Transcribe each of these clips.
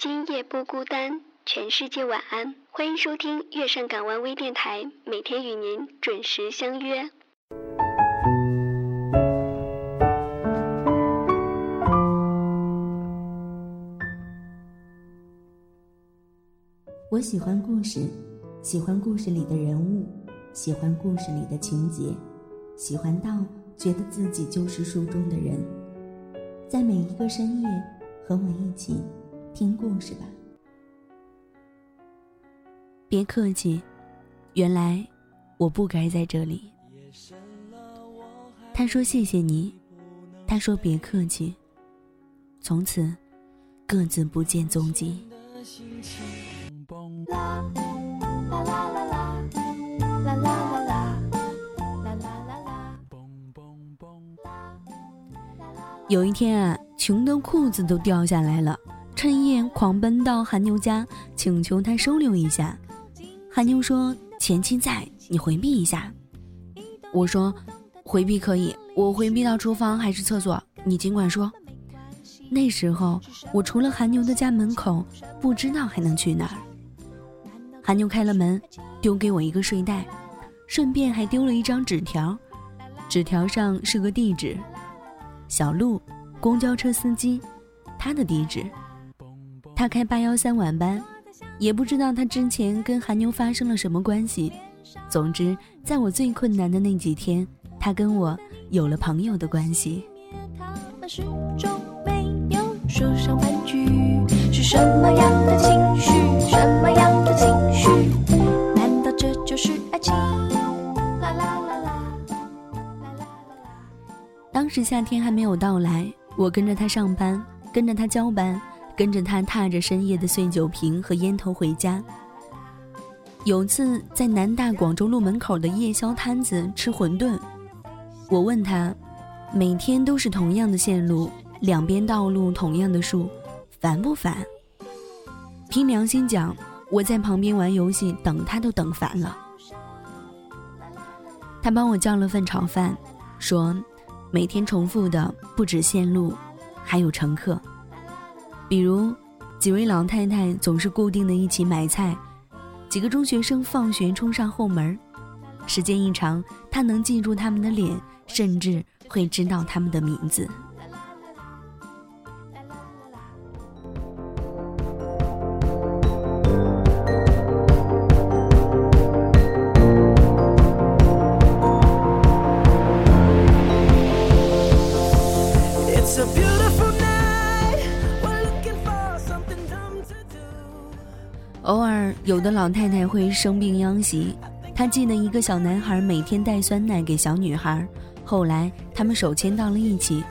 今夜不孤单，全世界晚安。欢迎收听月上港湾微电台，每天与您准时相约。我喜欢故事，喜欢故事里的人物，喜欢故事里的情节，喜欢到觉得自己就是书中的人。在每一个深夜，和我一起听故事吧。别客气，原来我不该在这里。他说谢谢你，他说别客气，从此各自不见踪迹。有一天啊，穷的裤子都掉下来了，趁夜狂奔到韩牛家，请求他收留一下。韩牛说：“前妻在，你回避一下。”我说：“回避可以，我回避到厨房还是厕所，你尽管说。”那时候我除了韩牛的家门口，不知道还能去哪儿。韩牛开了门，丢给我一个睡袋，顺便还丢了一张纸条，纸条上是个地址。小路，公交车司机，他的地址。他开八幺三晚班，也不知道他之前跟韩牛发生了什么关系。总之，在我最困难的那几天，他跟我有了朋友的关系。说上半句是什么样的情绪？什么样的情绪？难道这就是爱情？当时夏天还没有到来，我跟着他上班，跟着他交班，跟着他踏着深夜的碎酒瓶和烟头回家。有次在南大广州路门口的夜宵摊子吃馄饨，我问他，每天都是同样的线路，两边道路同样的树，烦不烦？凭良心讲，我在旁边玩游戏等他都等烦了。他帮我叫了份炒饭，说。每天重复的不止线路，还有乘客。比如，几位老太太总是固定的一起买菜，几个中学生放学冲上后门，时间一长，他能记住他们的脸，甚至会知道他们的名字。偶尔，有的老太太会生病殃及。她记得一个小男孩每天带酸奶给小女孩，后来他们手牵到了一起。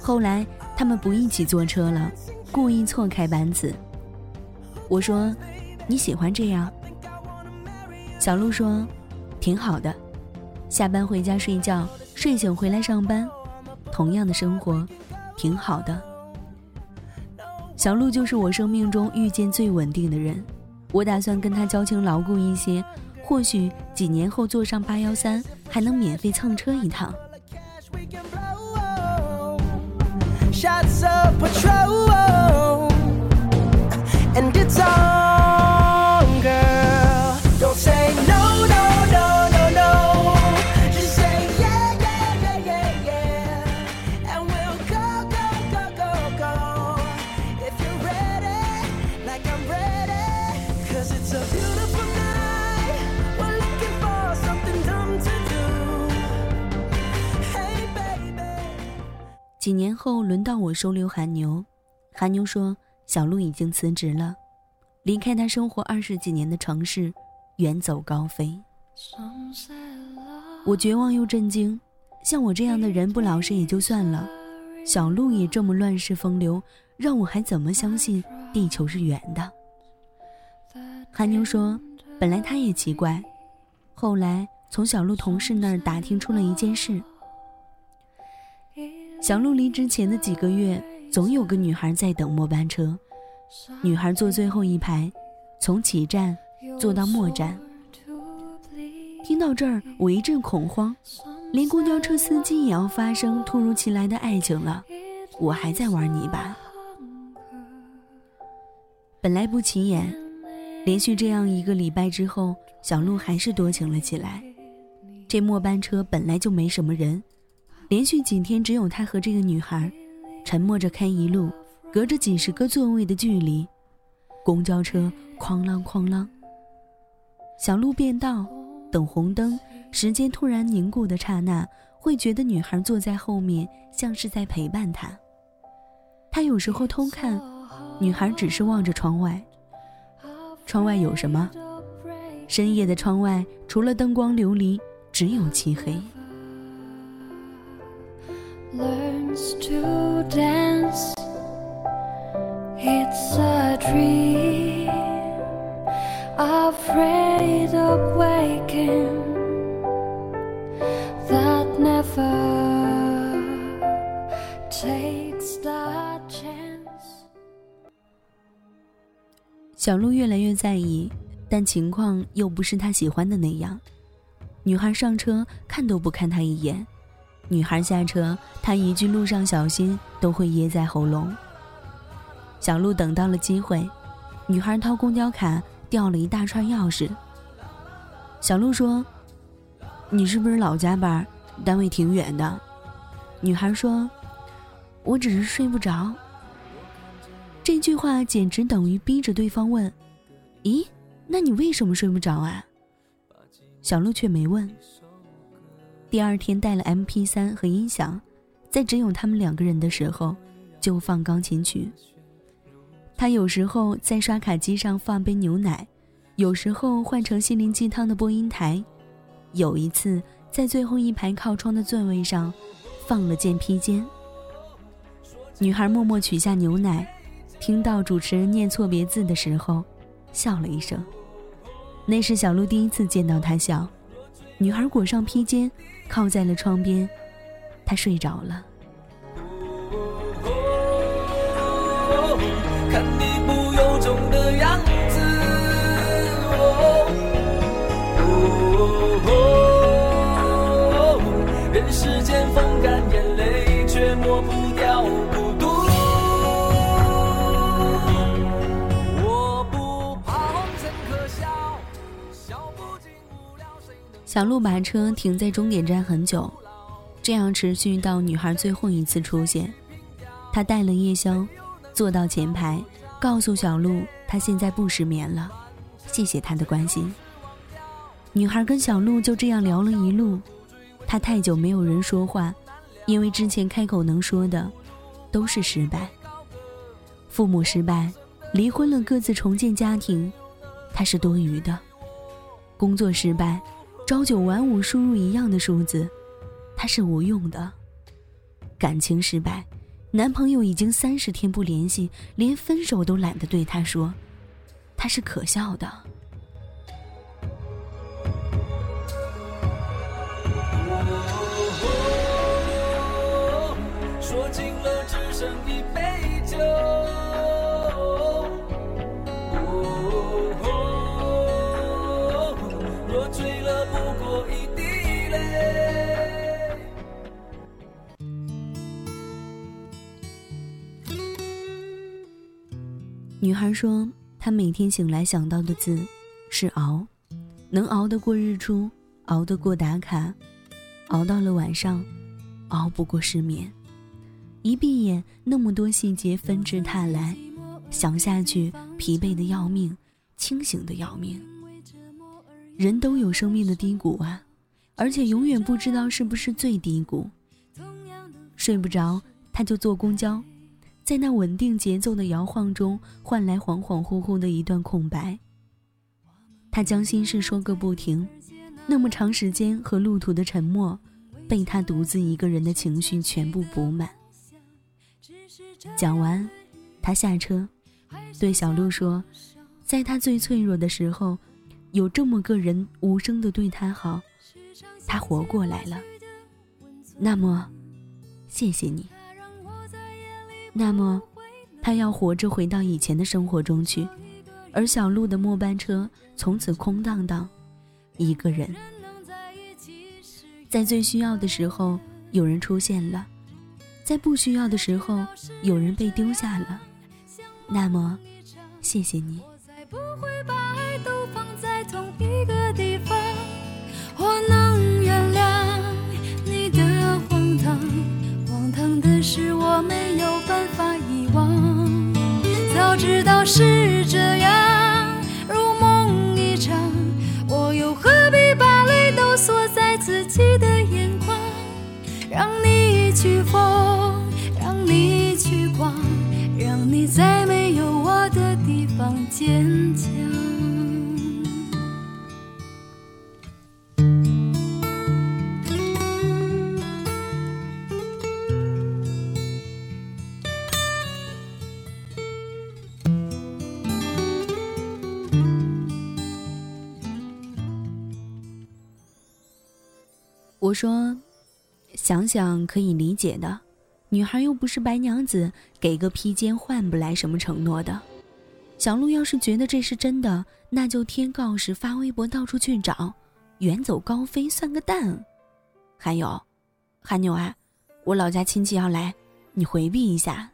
后来他们不一起坐车了，故意错开班次。我说：“你喜欢这样？”小鹿说：“挺好的，下班回家睡觉，睡醒回来上班，同样的生活，挺好的。”小鹿就是我生命中遇见最稳定的人，我打算跟他交情牢固一些，或许几年后坐上八幺三还能免费蹭车一趟。几年后，轮到我收留韩牛。韩牛说：“小鹿已经辞职了，离开他生活二十几年的城市，远走高飞。”我绝望又震惊。像我这样的人不老实也就算了，小鹿也这么乱世风流，让我还怎么相信地球是圆的？韩牛说：“本来他也奇怪，后来从小鹿同事那儿打听出了一件事。”小鹿离职前的几个月，总有个女孩在等末班车。女孩坐最后一排，从起站坐到末站。听到这儿，我一阵恐慌，连公交车司机也要发生突如其来的爱情了，我还在玩泥巴。本来不起眼，连续这样一个礼拜之后，小鹿还是多情了起来。这末班车本来就没什么人，连续几天只有他和这个女孩，沉默着开一路，隔着几十个座位的距离，公交车哐啷哐啷。小路变道，等红灯，时间突然凝固的刹那，会觉得女孩坐在后面像是在陪伴他。他有时候偷看。女孩只是望着窗外，窗外有什么？深夜的窗外，除了灯光琉璃，只有漆黑。Learns to dance. It's a dream. Afraid of waking. That never takes that chance. 小鹿越来越在意但情况又不是他喜欢的那样。女孩上车看都不看他一眼。女孩下车，他一句“路上小心”都会噎在喉咙。小鹿等到了机会，女孩掏公交卡，掉了一大串钥匙。小鹿说：“你是不是老加班？单位挺远的。”女孩说：“我只是睡不着。”这句话简直等于逼着对方问：“咦，那你为什么睡不着啊？”小鹿却没问。第二天带了 M P 三和音响，在只有他们两个人的时候，就放钢琴曲。他有时候在刷卡机上放杯牛奶，有时候换成心灵鸡汤的播音台，有一次在最后一排靠窗的座位上，放了件披肩。女孩默默取下牛奶。听到主持人念错别字的时候，笑了一声。那是小鹿第一次见到他笑。女孩裹上披肩，靠在了窗边，他睡着了。看你不由衷的样子，人世间风干眼泪，却抹不掉。小鹿把车停在终点站很久，这样持续到女孩最后一次出现。他带了夜宵，坐到前排，告诉小鹿他现在不失眠了，谢谢他的关心。女孩跟小鹿就这样聊了一路，他太久没有人说话，因为之前开口能说的，都是失败。父母失败，离婚了，各自重建家庭，他是多余的。工作失败。朝九晚五，输入一样的数字，他是无用的。感情失败，男朋友已经三十天不联系，连分手都懒得对他说，他是可笑的。说尽了，只剩一女孩说：“她每天醒来想到的字是熬，能熬得过日出，熬得过打卡，熬到了晚上，熬不过失眠。一闭眼，那么多细节纷至沓来，想下去疲惫的要命，清醒的要命。人都有生命的低谷啊，而且永远不知道是不是最低谷。睡不着，他就坐公交。”在那稳定节奏的摇晃中，换来恍恍惚惚的一段空白。他将心事说个不停，那么长时间和路途的沉默，被他独自一个人的情绪全部补满。讲完，他下车，对小鹿说：“在他最脆弱的时候，有这么个人无声的对他好，他活过来了。那么，谢谢你。”那么，他要活着回到以前的生活中去，而小鹿的末班车从此空荡荡，一个人。在最需要的时候，有人出现了；在不需要的时候，有人被丢下了。那么，谢谢你。去疯，让你去狂，让你在没有我的地方坚强。我说，想想可以理解的，女孩又不是白娘子，给个披肩换不来什么承诺的。小鹿要是觉得这是真的，那就贴告示、发微博到处去找，远走高飞算个蛋。还有，韩牛啊，我老家亲戚要来，你回避一下。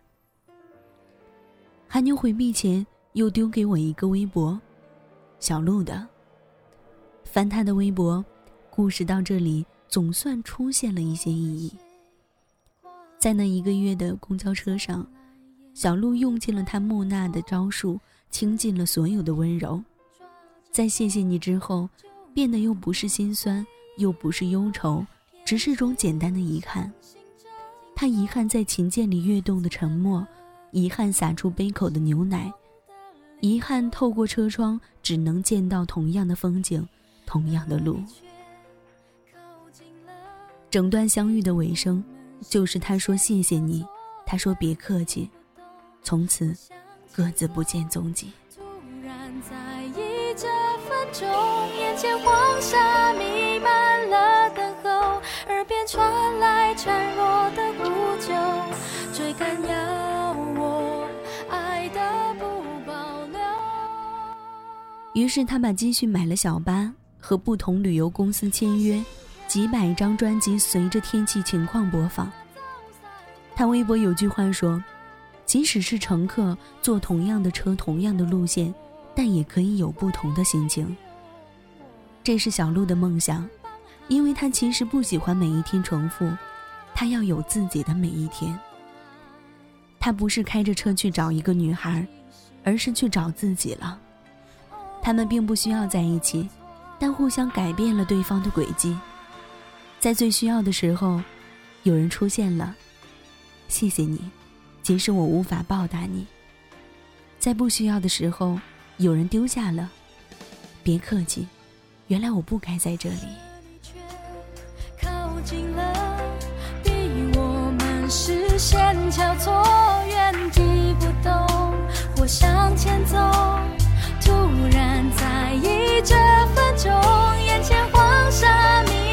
韩牛回避前又丢给我一个微博，小鹿的。翻他的微博，故事到这里。总算出现了一些意义。在那一个月的公交车上，小鹿用尽了他木讷的招数，倾尽了所有的温柔。在谢谢你之后，变得又不是心酸，又不是忧愁，只是种简单的遗憾。他遗憾在琴键里跃动的沉默，遗憾洒出杯口的牛奶，遗憾透过车窗只能见到同样的风景，同样的路。整段相遇的尾声，就是他说谢谢你，他说别客气，从此各自不见踪迹。突然在意这分钟，眼前黄沙弥漫了等候，耳边传来孱弱的呼救，追赶要我爱的不保留。于是他把积蓄买了小巴，和不同旅游公司签约。几百张专辑随着天气情况播放。他微博有句话说：“即使是乘客坐同样的车、同样的路线，但也可以有不同的心情。”这是小鹿的梦想，因为他其实不喜欢每一天重复，他要有自己的每一天。他不是开着车去找一个女孩，而是去找自己了。他们并不需要在一起，但互相改变了对方的轨迹。在最需要的时候，有人出现了，谢谢你，即使我无法报答你。在不需要的时候，有人丢下了，别客气，原来我不该在这里。靠近了，比我们视线交错，原地不动或向前走，突然在意这分钟，眼前黄沙。身